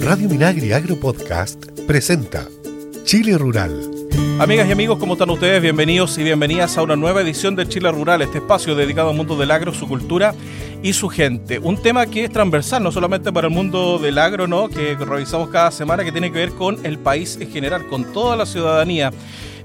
Radio Minagri Agro Podcast presenta Chile Rural. Amigas y amigos, ¿cómo están ustedes? Bienvenidos y bienvenidas a una nueva edición de Chile Rural, este espacio dedicado al mundo del agro, su cultura y su gente. Un tema que es transversal, no solamente para el mundo del agro, ¿no? que revisamos cada semana, que tiene que ver con el país en general, con toda la ciudadanía.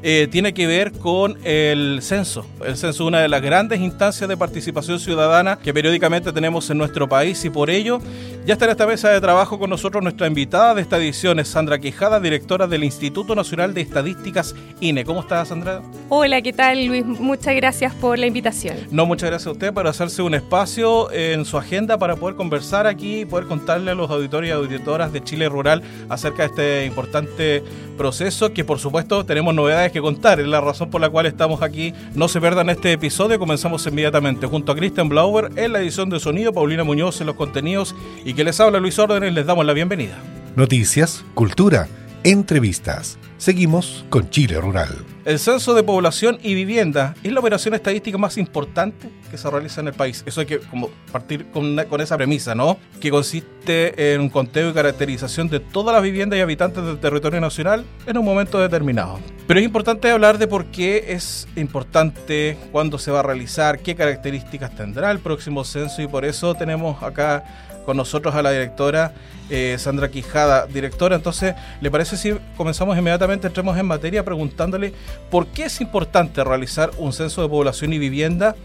Eh, tiene que ver con el censo. El censo es una de las grandes instancias de participación ciudadana que periódicamente tenemos en nuestro país y por ello ya está en esta mesa de trabajo con nosotros nuestra invitada de esta edición, es Sandra Quijada, directora del Instituto Nacional de Estadísticas INE. ¿Cómo estás, Sandra? Hola, ¿qué tal, Luis? Muchas gracias por la invitación. No, muchas gracias a usted por hacerse un espacio en su agenda para poder conversar aquí y poder contarle a los auditores y auditoras de Chile Rural acerca de este importante proceso que por supuesto tenemos novedades que contar. Es la razón por la cual estamos aquí. No se pierdan este episodio. Comenzamos inmediatamente junto a Christian Blauer en la edición de sonido, Paulina Muñoz en los contenidos y que les habla Luis Órdenes. Les damos la bienvenida. Noticias, cultura, entrevistas. Seguimos con Chile Rural. El Censo de Población y Vivienda es la operación estadística más importante que se realiza en el país. Eso hay que como partir con, con, esa premisa, ¿no? Que consiste en un conteo y caracterización de todas las viviendas y habitantes del territorio nacional en un momento determinado. Pero es importante hablar de por qué es importante, cuándo se va a realizar, qué características tendrá el próximo censo y por eso tenemos acá con nosotros a la directora eh, Sandra Quijada. Directora, entonces, ¿le parece si comenzamos inmediatamente, entremos en materia preguntándole por qué es importante realizar un censo de población y vivienda?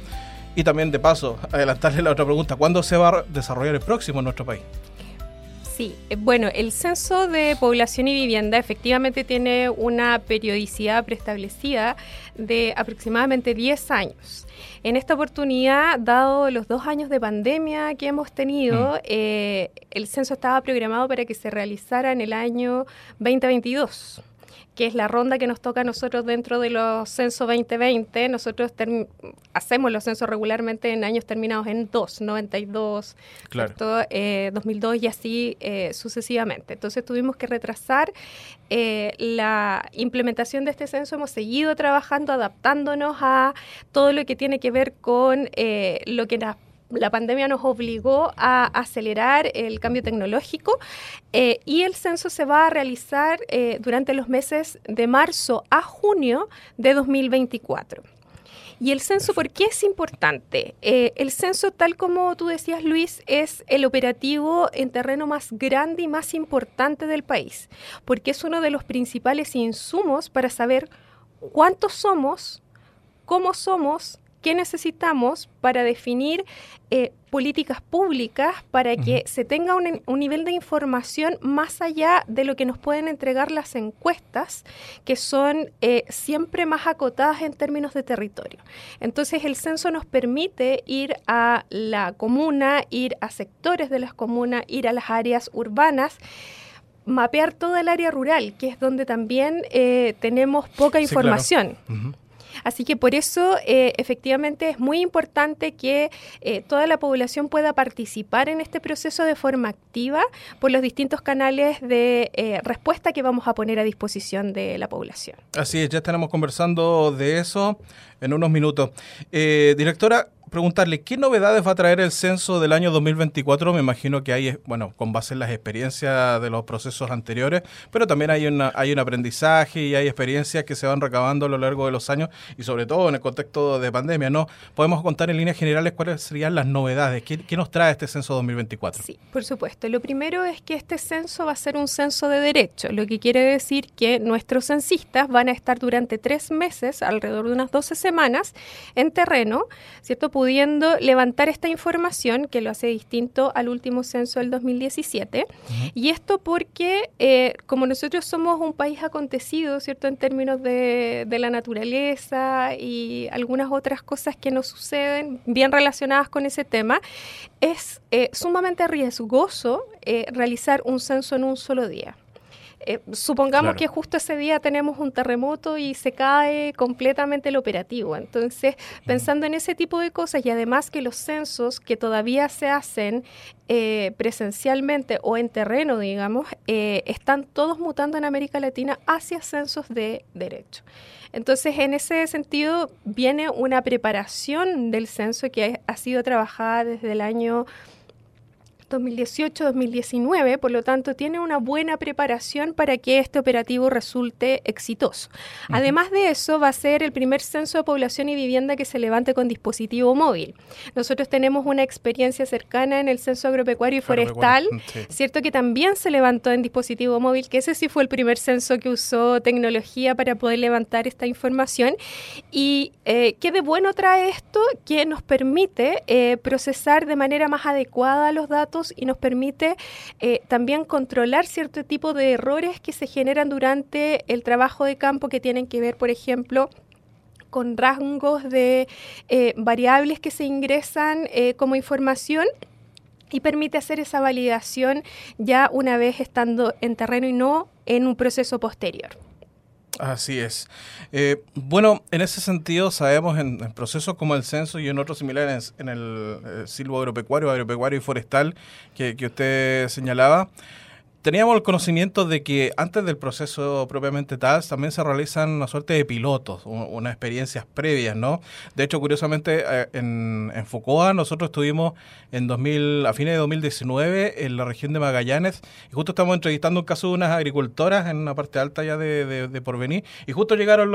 Y también, de paso, adelantarle la otra pregunta, ¿cuándo se va a desarrollar el próximo en nuestro país? Sí, eh, bueno, el censo de población y vivienda efectivamente tiene una periodicidad preestablecida de aproximadamente 10 años. En esta oportunidad, dado los dos años de pandemia que hemos tenido, mm. eh, el censo estaba programado para que se realizara en el año 2022 que es la ronda que nos toca a nosotros dentro de los censos 2020. Nosotros hacemos los censos regularmente en años terminados en 2, 92, claro. 2002 y así eh, sucesivamente. Entonces tuvimos que retrasar eh, la implementación de este censo. Hemos seguido trabajando, adaptándonos a todo lo que tiene que ver con eh, lo que la pandemia nos obligó a acelerar el cambio tecnológico eh, y el censo se va a realizar eh, durante los meses de marzo a junio de 2024. ¿Y el censo por qué es importante? Eh, el censo, tal como tú decías, Luis, es el operativo en terreno más grande y más importante del país, porque es uno de los principales insumos para saber cuántos somos, cómo somos qué necesitamos para definir eh, políticas públicas para que se tenga un, nivel de información más allá de lo que nos pueden entregar las encuestas, que son eh, siempre más acotadas en términos de territorio. Entonces el censo nos permite ir a la comuna, ir a sectores de las comunas, ir a las áreas urbanas mapear toda el área rural, que es donde también eh, tenemos poca información. Así que por eso eh, efectivamente es muy importante que eh, toda la población pueda participar en este proceso de forma activa por los distintos canales de eh, respuesta que vamos a poner a disposición de la población. Así es, ya estaremos conversando de eso en unos minutos. directora, preguntarle, ¿qué novedades va a traer el censo del año 2024? Me imagino que hay, bueno, con base en las experiencias de los procesos anteriores, pero también hay, una, hay un aprendizaje y hay experiencias que se van recabando a lo largo de los años y sobre todo en el contexto de pandemia, ¿no? Podemos contar en líneas generales cuáles serían las novedades, qué, qué nos trae este censo 2024. Sí, por supuesto. Lo primero es que este censo va a ser un censo de derecho, lo que quiere decir que nuestros censistas van a estar durante tres meses, alrededor de unas 12 semanas, en terreno, ¿cierto? Pudiendo levantar esta información, que lo hace distinto al último censo del 2017. Y esto porque, eh, como nosotros somos un país acontecido, ¿cierto?, en términos de, la naturaleza y algunas otras cosas que nos suceden bien relacionadas con ese tema, es eh, sumamente riesgoso eh, realizar un censo en un solo día. Eh, supongamos que justo ese día tenemos un terremoto y se cae completamente el operativo. Entonces, pensando en ese tipo de cosas y además que los censos que todavía se hacen eh, presencialmente o en terreno, digamos, eh, están todos mutando en América Latina hacia censos de derecho. Entonces, en ese sentido, viene una preparación del censo que ha sido trabajada desde el año 2018-2019, por lo tanto tiene una buena preparación para que este operativo resulte exitoso. Además de eso, va a ser el primer censo de población y vivienda que se levante con dispositivo móvil. Nosotros tenemos una experiencia cercana en el censo agropecuario y forestal, cierto que también se levantó en dispositivo móvil, que ese sí fue el primer censo que usó tecnología para poder levantar esta información. ¿Y eh, qué de bueno trae esto? Que nos permite eh, procesar de manera más adecuada los datos y nos permite eh, también controlar cierto tipo de errores que se generan durante el trabajo de campo que tienen que ver, por ejemplo, con rangos de eh, variables que se ingresan eh, como información y permite hacer esa validación ya una vez estando en terreno y no en un proceso posterior. Así es. Eh, bueno, en ese sentido sabemos en, procesos como el censo y en otros similares en el, eh, silvo agropecuario, agropecuario y forestal que, que usted señalaba, teníamos el conocimiento de que antes del proceso propiamente tal también se realizan una suerte de pilotos, unas experiencias previas, ¿no? De hecho, curiosamente, eh, en, en Focoa nosotros estuvimos en 2000, a fines de 2019 en la región de Magallanes y justo estamos entrevistando un caso de unas agricultoras en una parte alta ya de, de, Porvenir y justo llegaron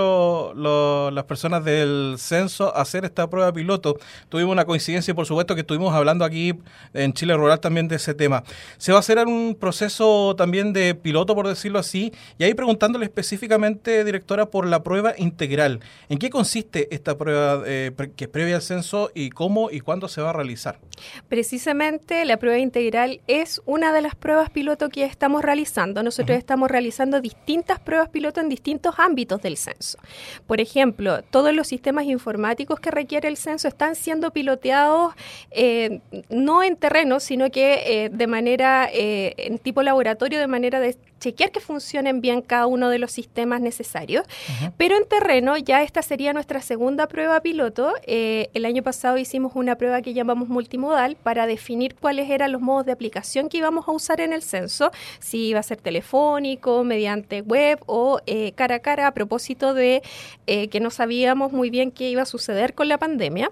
las personas del censo a hacer esta prueba piloto. Tuvimos una coincidencia y por supuesto que estuvimos hablando aquí en Chile Rural también de ese tema. Se va a hacer un proceso también de piloto, por decirlo así, y ahí preguntándole específicamente, directora, por la prueba integral. ¿En qué consiste esta prueba eh, que es previa al censo y cómo y cuándo se va a realizar? Precisamente la prueba integral es una de las pruebas piloto que estamos realizando. Nosotros estamos realizando distintas pruebas piloto en distintos ámbitos del censo. Por ejemplo, todos los sistemas informáticos que requiere el censo están siendo piloteados eh, no en terreno, sino que eh, de manera en tipo laboral de manera de chequear que funcionen bien cada uno de los sistemas necesarios. Pero en terreno ya esta sería nuestra segunda prueba piloto. Eh, el año pasado hicimos una prueba que llamamos multimodal para definir cuáles eran los modos de aplicación que íbamos a usar en el censo, si iba a ser telefónico, mediante web o eh, cara a cara a propósito de eh, que no sabíamos muy bien qué iba a suceder con la pandemia.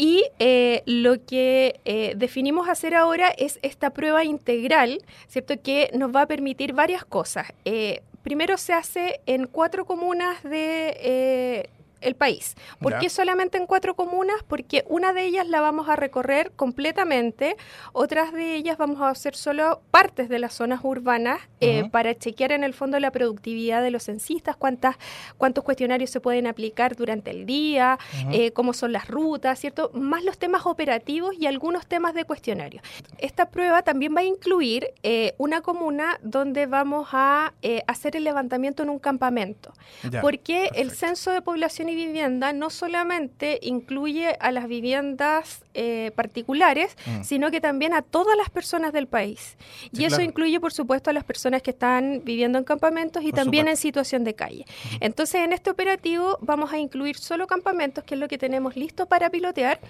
Y eh, lo que eh, definimos hacer ahora es esta prueba integral, ¿cierto? Que nos va a permitir varias cosas. Eh, primero se hace en cuatro comunas de el país. ¿Por qué solamente en cuatro comunas? Porque una de ellas la vamos a recorrer completamente, otras de ellas vamos a hacer solo partes de las zonas urbanas eh, para chequear en el fondo la productividad de los censistas, cuántas, cuántos cuestionarios se pueden aplicar durante el día, eh, cómo son las rutas, ¿cierto? Más los temas operativos y algunos temas de cuestionario. Esta prueba también va a incluir eh, una comuna donde vamos a hacer el levantamiento en un campamento, porque el censo de población y vivienda no solamente incluye a las viviendas eh, particulares, mm. sino que también a todas las personas del país. y eso incluye, por supuesto, a las personas que están viviendo en campamentos y también en situación de calle. Entonces, en este operativo vamos a incluir solo campamentos, que es lo que tenemos listo para pilotear.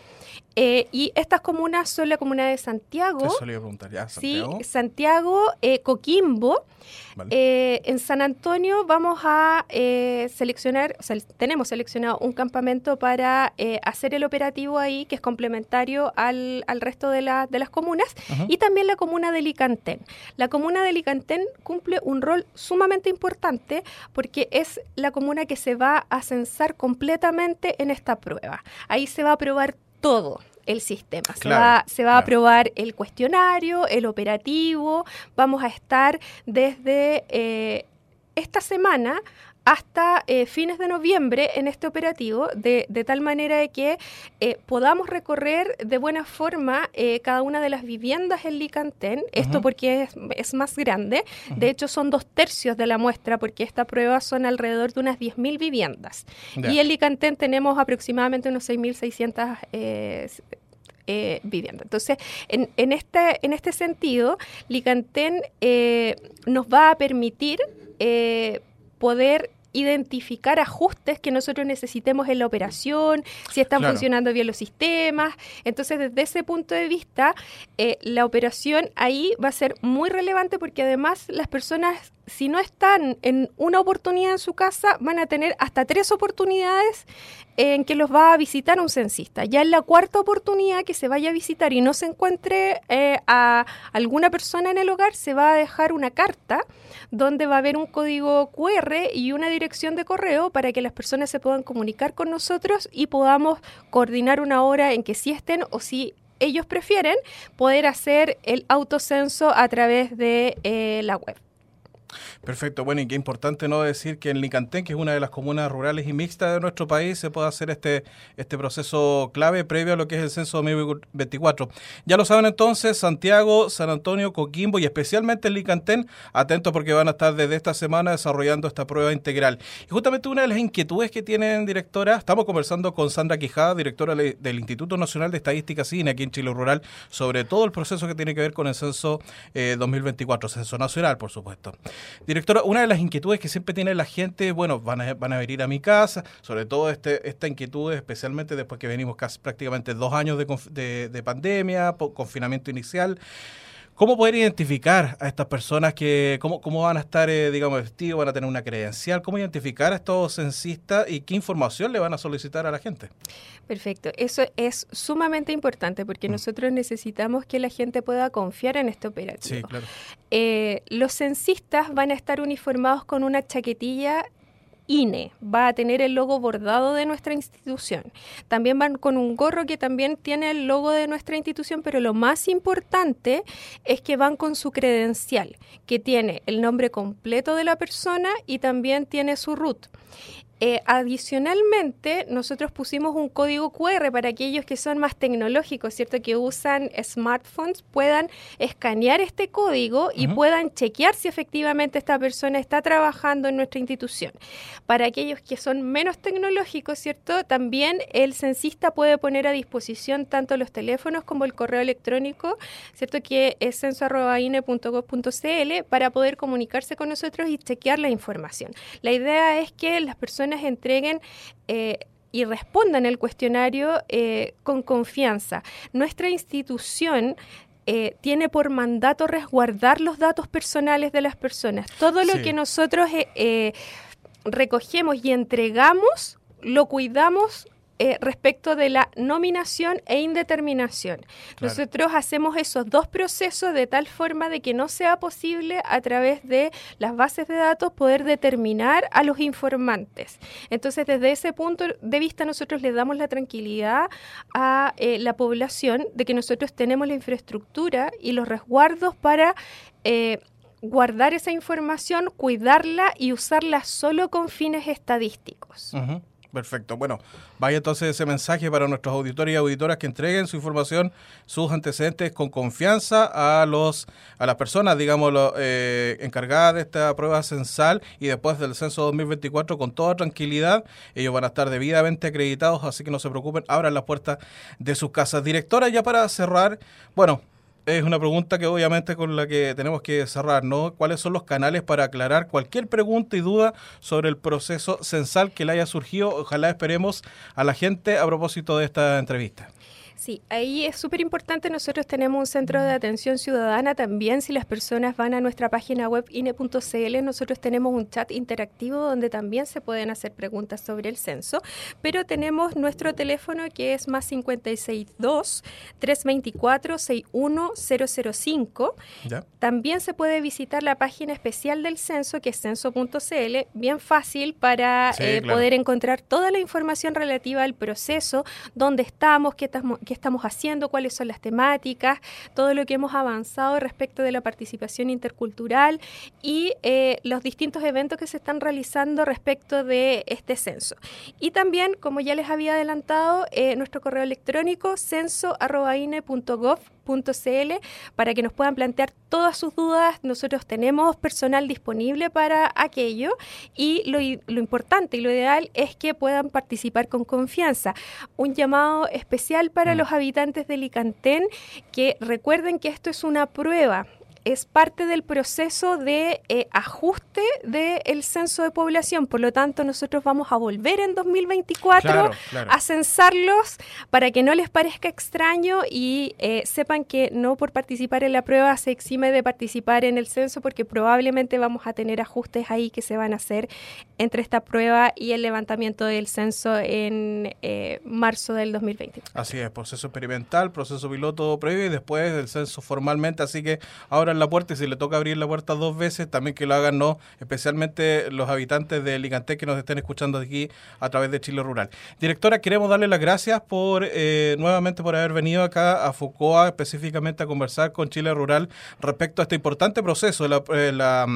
Eh, y estas comunas son la comuna de Santiago. Santiago. Sí, Santiago, eh, Coquimbo. en San Antonio vamos a seleccionar, o sea, tenemos seleccionado un campamento para eh, hacer el operativo ahí, que es complementario al, resto de, de las comunas, y también la comuna de Licantén. La comuna de Licantén cumple un rol sumamente importante porque es la comuna que se va a censar completamente en esta prueba. Ahí se va a probar todo el sistema. se va, se va a probar el cuestionario, el operativo. Vamos a estar desde eh, esta semana hasta eh, fines de noviembre en este operativo, de, tal manera de que eh, podamos recorrer de buena forma eh, cada una de las viviendas en Licantén, esto porque es, más grande, de hecho son dos tercios de la muestra, porque esta prueba son alrededor de unas 10.000 viviendas. Y en Licantén tenemos aproximadamente unos 6.600 eh, viviendas. Entonces, en, en, este, en este sentido, Licantén nos va a permitir poder identificar ajustes que nosotros necesitemos en la operación, si están funcionando bien los sistemas. Entonces, desde ese punto de vista, eh, la operación ahí va a ser muy relevante porque además las personas si no están en una oportunidad en su casa, van a tener hasta tres oportunidades en que los va a visitar un censista. Ya en la cuarta oportunidad que se vaya a visitar y no se encuentre eh, a alguna persona en el hogar, se va a dejar una carta donde va a haber un código QR y una dirección de correo para que las personas se puedan comunicar con nosotros y podamos coordinar una hora en que sí estén o si ellos prefieren poder hacer el autocenso a través de eh, la web. Perfecto, bueno, y qué importante no decir que en Licantén, que es una de las comunas rurales y mixtas de nuestro país, se pueda hacer este, este proceso clave previo a lo que es el censo 2024. Ya lo saben entonces, Santiago, San Antonio, Coquimbo y especialmente en Licantén, atentos porque van a estar desde esta semana desarrollando esta prueba integral. Y justamente una de las inquietudes que tienen, directora, estamos conversando con Sandra Quijada, directora del Instituto Nacional de Estadística CINE aquí en Chile Rural, sobre todo el proceso que tiene que ver con el censo 2024, eh, censo nacional, por supuesto. Directora, una de las inquietudes que siempre tiene la gente, bueno, van a, van a venir a mi casa, sobre todo este, esta inquietud, especialmente después que venimos casi prácticamente dos años de, de, pandemia, confinamiento inicial. ¿Cómo poder identificar a estas personas que, cómo, cómo van a estar, eh, digamos, vestidos, van a tener una credencial? ¿Cómo identificar a estos censistas y qué información le van a solicitar a la gente? Perfecto, eso es sumamente importante porque mm. nosotros necesitamos que la gente pueda confiar en este operativo. Sí, claro. Eh, los censistas van a estar uniformados con una chaquetilla INE, va a tener el logo bordado de nuestra institución. También van con un gorro que también tiene el logo de nuestra institución, pero lo más importante es que van con su credencial, que tiene el nombre completo de la persona y también tiene su root. Eh, adicionalmente, nosotros pusimos un código QR para aquellos que son más tecnológicos, ¿cierto? Que usan smartphones, puedan escanear este código y puedan chequear si efectivamente esta persona está trabajando en nuestra institución. Para aquellos que son menos tecnológicos, ¿cierto? También el censista puede poner a disposición tanto los teléfonos como el correo electrónico, ¿cierto? Que es censo.ine.gov.cl para poder comunicarse con nosotros y chequear la información. La idea es que las personas entreguen eh, y respondan el cuestionario eh, con confianza. Nuestra institución eh, tiene por mandato resguardar los datos personales de las personas. Todo lo que nosotros recogemos y entregamos, lo cuidamos eh, respecto de la nominación e indeterminación. Nosotros hacemos esos dos procesos de tal forma de que no sea posible a través de las bases de datos poder determinar a los informantes. Entonces, desde ese punto de vista, nosotros le damos la tranquilidad a eh, la población de que nosotros tenemos la infraestructura y los resguardos para... Eh, guardar esa información, cuidarla y usarla solo con fines estadísticos. Perfecto. Bueno, vaya entonces ese mensaje para nuestros auditores y auditoras que entreguen su información, sus antecedentes con confianza a los a las personas, digamos, eh, encargadas de esta prueba censal y después del censo 2024 con toda tranquilidad. Ellos van a estar debidamente acreditados, así que no se preocupen, abran las puertas de sus casas. Directora, ya para cerrar, bueno, es una pregunta que obviamente con la que tenemos que cerrar, ¿no? ¿Cuáles son los canales para aclarar cualquier pregunta y duda sobre el proceso censal que le haya surgido? Ojalá esperemos a la gente a propósito de esta entrevista. Sí, ahí es súper importante. Nosotros tenemos un centro de atención ciudadana también. Si las personas van a nuestra página web ine.cl, nosotros tenemos un chat interactivo donde también se pueden hacer preguntas sobre el censo. Pero tenemos nuestro teléfono que es más 562 324 61005. También se puede visitar la página especial del censo que es censo.cl, bien fácil para eh, poder encontrar toda la información relativa al proceso, dónde estamos, qué estamos qué estamos haciendo, cuáles son las temáticas, todo lo que hemos avanzado respecto de la participación intercultural y eh, los distintos eventos que se están realizando respecto de este censo. Y también, como ya les había adelantado, eh, nuestro correo electrónico censo.ine.gov para que nos puedan plantear todas sus dudas. Nosotros tenemos personal disponible para aquello y lo, lo importante y lo ideal es que puedan participar con confianza. Un llamado especial para mm. los habitantes de Licantén que recuerden que esto es una prueba es parte del proceso de eh, ajuste del censo de población. Por lo tanto, nosotros vamos a volver en 2024 a censarlos para que no les parezca extraño y eh, sepan que no por participar en la prueba se exime de participar en el censo porque probablemente vamos a tener ajustes ahí que se van a hacer entre esta prueba y el levantamiento del censo en eh, marzo del 2020. Así es, proceso experimental, proceso piloto previo y después el censo formalmente, así que ahora la puerta y si le toca abrir la puerta dos veces, también que lo hagan, no, especialmente los habitantes de Ligantec que nos estén escuchando aquí a través de Chile Rural. Directora, queremos darle las gracias por eh, nuevamente por haber venido acá a Focoa específicamente a conversar con Chile Rural respecto a este importante proceso, la, eh, la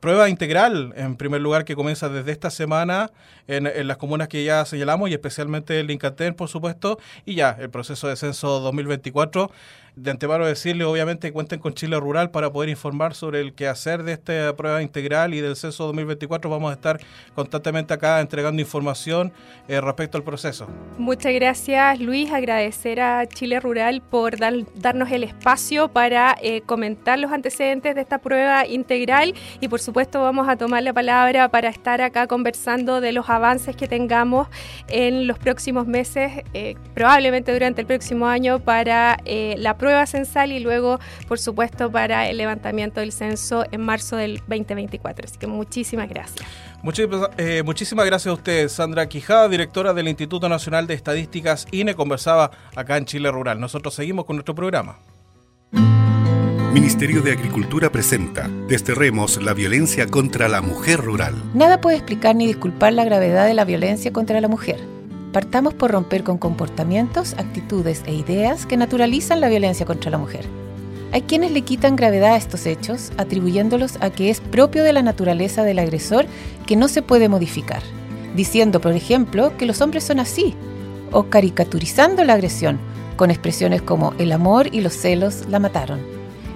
prueba integral, en primer lugar, que comienza desde esta semana en, las comunas que ya señalamos y especialmente el Incaten, por supuesto, y ya el proceso de censo 2024 de antemano decirle, obviamente, cuenten con Chile Rural para poder informar sobre el quehacer de esta prueba integral y del censo 2024. Vamos a estar constantemente acá entregando información eh, respecto al proceso. Muchas gracias, Luis. Agradecer a Chile Rural por darnos el espacio para eh, comentar los antecedentes de esta prueba integral y, por supuesto, vamos a tomar la palabra para estar acá conversando de los avances que tengamos en los próximos meses, eh, probablemente durante el próximo año, para la prueba prueba censal y luego, por supuesto, para el levantamiento del censo en marzo del 2024. Así que muchísimas gracias. Muchísimas, eh, muchísimas gracias a usted, Sandra Quijada, directora del Instituto Nacional de Estadísticas INE, conversaba acá en Chile Rural. Nosotros seguimos con nuestro programa. Ministerio de Agricultura presenta Desterremos la violencia contra la mujer rural. Nada puede explicar ni disculpar la gravedad de la violencia contra la mujer Partamos por romper con comportamientos, actitudes e ideas que naturalizan la violencia contra la mujer. Hay quienes le quitan gravedad a estos hechos, atribuyéndolos a que es propio de la naturaleza del agresor que no se puede modificar, diciendo, por ejemplo, que los hombres son así, o caricaturizando la agresión, con expresiones como el amor y los celos la mataron.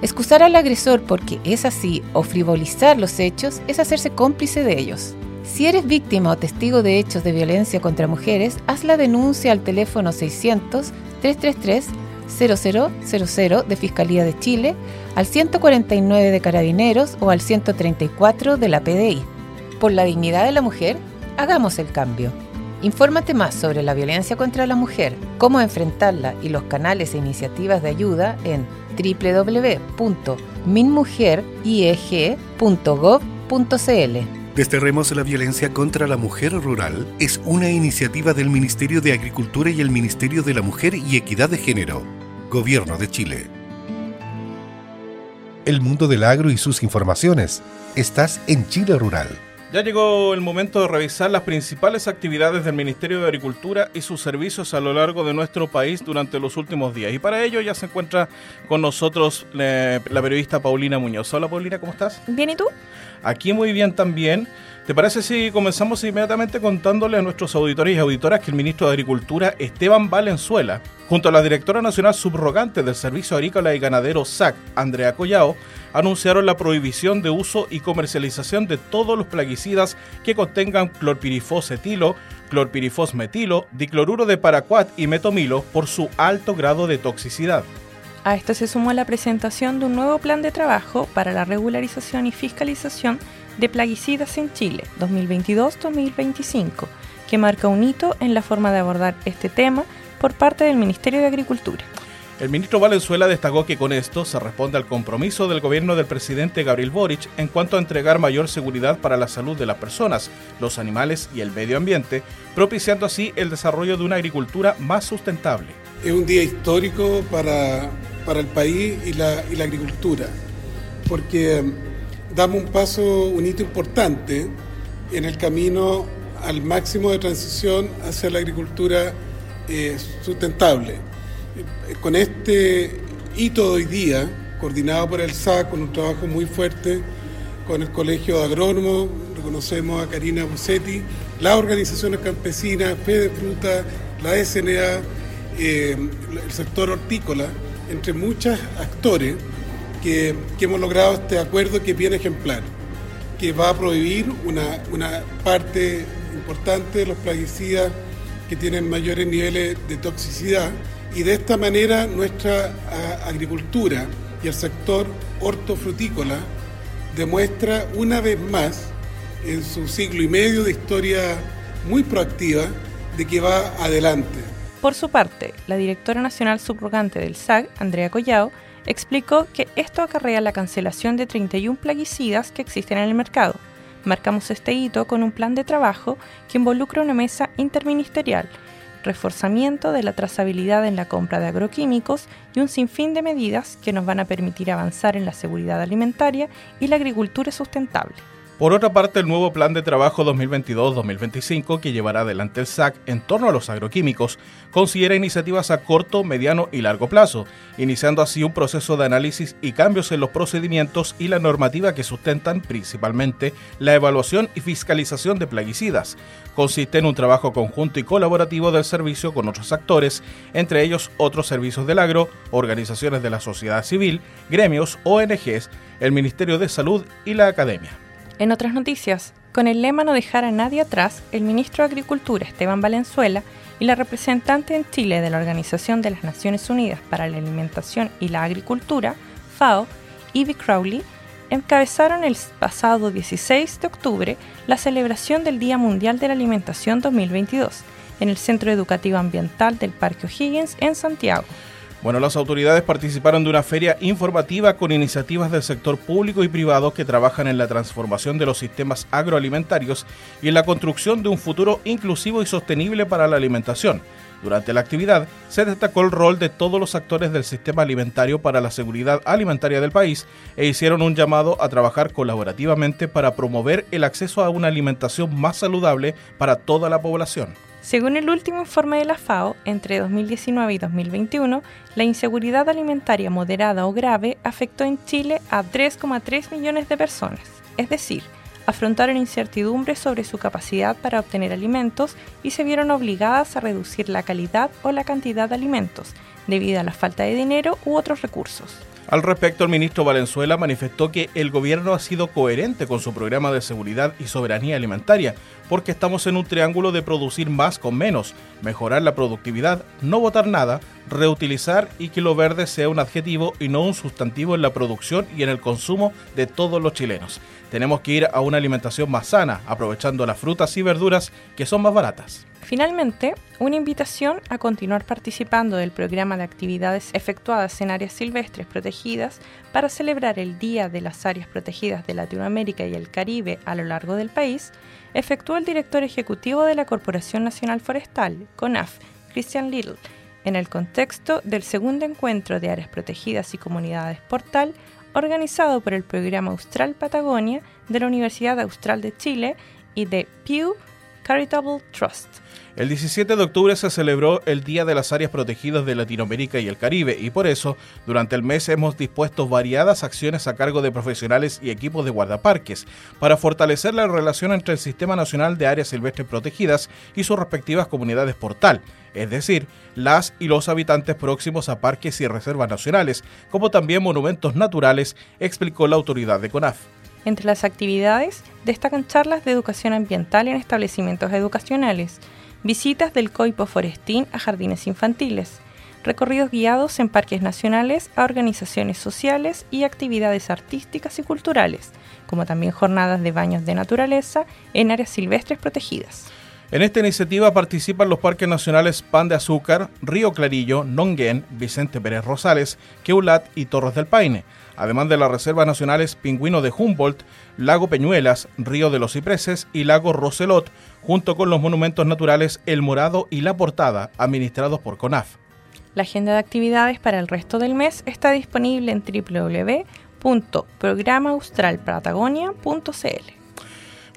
Excusar al agresor porque es así o frivolizar los hechos es hacerse cómplice de ellos. Si eres víctima o testigo de hechos de violencia contra mujeres, haz la denuncia al teléfono 600-333-0000 de Fiscalía de Chile, al 149 de Carabineros o al 134 de la PDI. Por la dignidad de la mujer, hagamos el cambio. Infórmate más sobre la violencia contra la mujer, cómo enfrentarla y los canales e iniciativas de ayuda en www.minmujerieg.gov.cl. Desterremos la violencia contra la mujer rural es una iniciativa del Ministerio de Agricultura y el Ministerio de la Mujer y Equidad de Género, Gobierno de Chile. El mundo del agro y sus informaciones. Estás en Chile Rural. Ya llegó el momento de revisar las principales actividades del Ministerio de Agricultura y sus servicios a lo largo de nuestro país durante los últimos días. Y para ello ya se encuentra con nosotros la, periodista Paulina Muñoz. Hola Paulina, ¿cómo estás? Bien, ¿y tú? Aquí muy bien también. ¿Te parece si comenzamos inmediatamente contándole a nuestros auditores y auditoras que el ministro de Agricultura, Esteban Valenzuela, junto a la directora nacional subrogante del Servicio Agrícola y Ganadero SAC, Andrea Collao, anunciaron la prohibición de uso y comercialización de todos los plaguicidas que contengan clorpirifos etilo, clorpirifos metilo, dicloruro de paraquat y metomilo por su alto grado de toxicidad. A esto se sumó la presentación de un nuevo plan de trabajo para la regularización y fiscalización de plaguicidas en Chile 2022-2025, que marca un hito en la forma de abordar este tema por parte del Ministerio de Agricultura. El ministro Valenzuela destacó que con esto se responde al compromiso del gobierno del presidente Gabriel Boric en cuanto a entregar mayor seguridad para la salud de las personas, los animales y el medio ambiente, propiciando así el desarrollo de una agricultura más sustentable. Es un día histórico para, el país y la, y la agricultura, porque damos un paso, un hito importante en el camino al máximo de transición hacia la agricultura eh, sustentable. Con este hito de hoy día, coordinado por el SAC, con un trabajo muy fuerte con el Colegio de Agrónomos, reconocemos a Karina Busetti, las organizaciones campesinas, Fede Fruta, la SNA, eh, el sector hortícola, entre muchos actores, que, hemos logrado este acuerdo que bien ejemplar, que va a prohibir una parte importante de los plaguicidas que tienen mayores niveles de toxicidad y de esta manera nuestra agricultura y el sector hortofrutícola demuestra una vez más en su siglo y medio de historia muy proactiva de que va adelante. Por su parte, la directora nacional subrogante del SAG, Andrea Collao, explicó que esto acarrea la cancelación de 31 plaguicidas que existen en el mercado. Marcamos este hito con un plan de trabajo que involucra una mesa interministerial, reforzamiento de la trazabilidad en la compra de agroquímicos y un sinfín de medidas que nos van a permitir avanzar en la seguridad alimentaria y la agricultura sustentable. Por otra parte, el nuevo Plan de Trabajo 2022-2025 que llevará adelante el SAC en torno a los agroquímicos considera iniciativas a corto, mediano y largo plazo, iniciando así un proceso de análisis y cambios en los procedimientos y la normativa que sustentan principalmente la evaluación y fiscalización de plaguicidas. Consiste en un trabajo conjunto y colaborativo del servicio con otros actores, entre ellos otros servicios del agro, organizaciones de la sociedad civil, gremios, ONGs, el Ministerio de Salud y la academia. En otras noticias, con el lema No dejar a nadie atrás, el ministro de Agricultura Esteban Valenzuela y la representante en Chile de la Organización de las Naciones Unidas para la Alimentación y la Agricultura, FAO, Ivy Crowley, encabezaron el pasado 16 de octubre la celebración del Día Mundial de la Alimentación 2022 en el Centro Educativo Ambiental del Parque O'Higgins en Santiago. Bueno, las autoridades participaron de una feria informativa con iniciativas del sector público y privado que trabajan en la transformación de los sistemas agroalimentarios y en la construcción de un futuro inclusivo y sostenible para la alimentación. Durante la actividad se destacó el rol de todos los actores del sistema alimentario para la seguridad alimentaria del país e hicieron un llamado a trabajar colaborativamente para promover el acceso a una alimentación más saludable para toda la población. Según el último informe de la FAO, entre 2019 y 2021, la inseguridad alimentaria moderada o grave afectó en Chile a 3,3 millones de personas, es decir, afrontaron incertidumbres sobre su capacidad para obtener alimentos y se vieron obligadas a reducir la calidad o la cantidad de alimentos debido a la falta de dinero u otros recursos. Al respecto, el ministro Valenzuela manifestó que el gobierno ha sido coherente con su programa de seguridad y soberanía alimentaria, porque estamos en un triángulo de producir más con menos, mejorar la productividad, no votar nada, reutilizar y que lo verde sea un adjetivo y no un sustantivo en la producción y en el consumo de todos los chilenos. Tenemos que ir a una alimentación más sana, aprovechando las frutas y verduras que son más baratas. Finalmente, una invitación a continuar participando del programa de actividades efectuadas en áreas silvestres protegidas para celebrar el Día de las Áreas Protegidas de Latinoamérica y el Caribe a lo largo del país, efectuó el director ejecutivo de la Corporación Nacional Forestal, CONAF, Christian Little, en el contexto del segundo encuentro de áreas protegidas y comunidades portal organizado por el Programa Austral Patagonia de la Universidad Austral de Chile y de Pew Charitable Trust. El 17 de octubre se celebró el Día de las Áreas Protegidas de Latinoamérica y el Caribe y por eso durante el mes hemos dispuesto variadas acciones a cargo de profesionales y equipos de guardaparques para fortalecer la relación entre el Sistema Nacional de Áreas Silvestres Protegidas y sus respectivas comunidades portal, es decir, las y los habitantes próximos a parques y reservas nacionales, como también monumentos naturales, explicó la autoridad de CONAF. Entre las actividades destacan charlas de educación ambiental en establecimientos educacionales, visitas del Coipo Forestín a jardines infantiles, recorridos guiados en parques nacionales a organizaciones sociales y actividades artísticas y culturales, como también jornadas de baños de naturaleza en áreas silvestres protegidas. En esta iniciativa participan los parques nacionales Pan de Azúcar, Río Clarillo, Nonguén, Vicente Pérez Rosales, Queulat y Torres del Paine, además de las reservas nacionales Pingüino de Humboldt, Lago Peñuelas, Río de los Cipreses y Lago Roselot, junto con los monumentos naturales El Morado y La Portada, administrados por CONAF. La agenda de actividades para el resto del mes está disponible en www.programaaustralpatagonia.cl.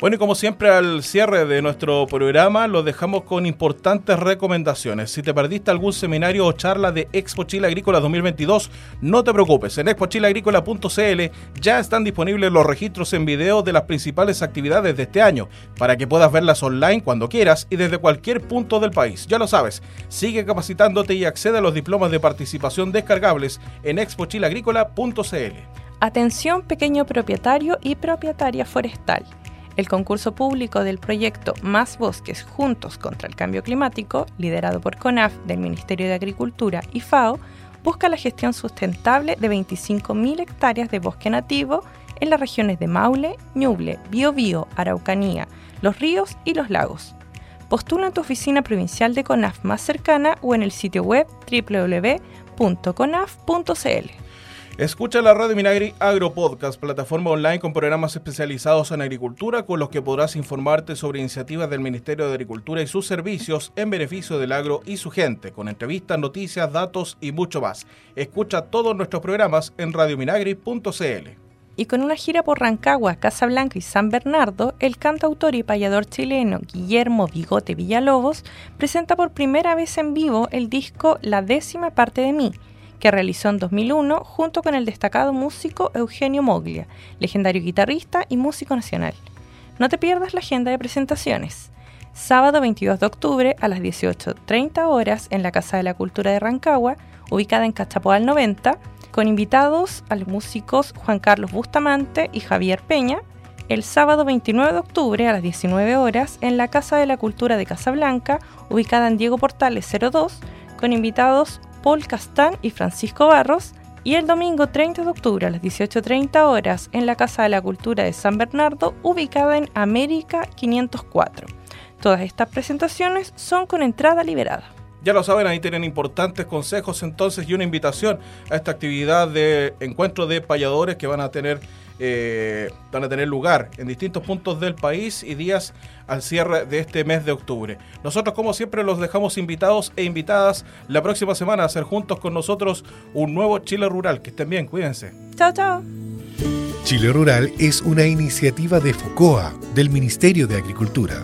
Bueno, y como siempre al cierre de nuestro programa, lo dejamos con importantes recomendaciones. Si te perdiste algún seminario o charla de Expo Chile Agrícola 2022, no te preocupes. En expochileagrícola.cl ya están disponibles los registros en video de las principales actividades de este año, para que puedas verlas online cuando quieras y desde cualquier punto del país. Ya lo sabes, sigue capacitándote y accede a los diplomas de participación descargables en expochileagrícola.cl. Atención pequeño propietario y propietaria forestal. El concurso público del proyecto Más Bosques Juntos contra el Cambio Climático, liderado por CONAF del Ministerio de Agricultura y FAO, busca la gestión sustentable de 25.000 hectáreas de bosque nativo en las regiones de Maule, Ñuble, Biobío, Araucanía, los ríos y los lagos. Postula en tu oficina provincial de CONAF más cercana o en el sitio web www.conaf.cl. Escucha la Radio Minagri Agro Podcast, plataforma online con programas especializados en agricultura con los que podrás informarte sobre iniciativas del Ministerio de Agricultura y sus servicios en beneficio del agro y su gente, con entrevistas, noticias, datos y mucho más. Escucha todos nuestros programas en radiominagri.cl. Y con una gira por Rancagua, Casablanca y San Bernardo, el cantautor y payador chileno Guillermo Bigote Villalobos presenta por primera vez en vivo el disco La décima parte de mí, que realizó en 2001 junto con el destacado músico Eugenio Moglia, legendario guitarrista y músico nacional. No te pierdas la agenda de presentaciones. Sábado 22 de octubre a las 18.30 horas en la Casa de la Cultura de Rancagua, ubicada en Cachapoal 90, con invitados a los músicos Juan Carlos Bustamante y Javier Peña. El sábado 29 de octubre a las 19 horas en la Casa de la Cultura de Casablanca, ubicada en Diego Portales 02, con invitados Paul Castán y Francisco Barros, y el domingo 30 de octubre a las 18.30 horas en la Casa de la Cultura de San Bernardo, ubicada en América 504. Todas estas presentaciones son con entrada liberada. Ya lo saben, ahí tienen importantes consejos entonces y una invitación a esta actividad de encuentro de payadores que van a tener eh, van a tener lugar en distintos puntos del país y días al cierre de este mes de octubre. Nosotros, como siempre, los dejamos invitados e invitadas la próxima semana a hacer juntos con nosotros un nuevo Chile Rural. Que estén bien, cuídense. Chao, chao. Chile Rural es una iniciativa de FOCOA, del Ministerio de Agricultura.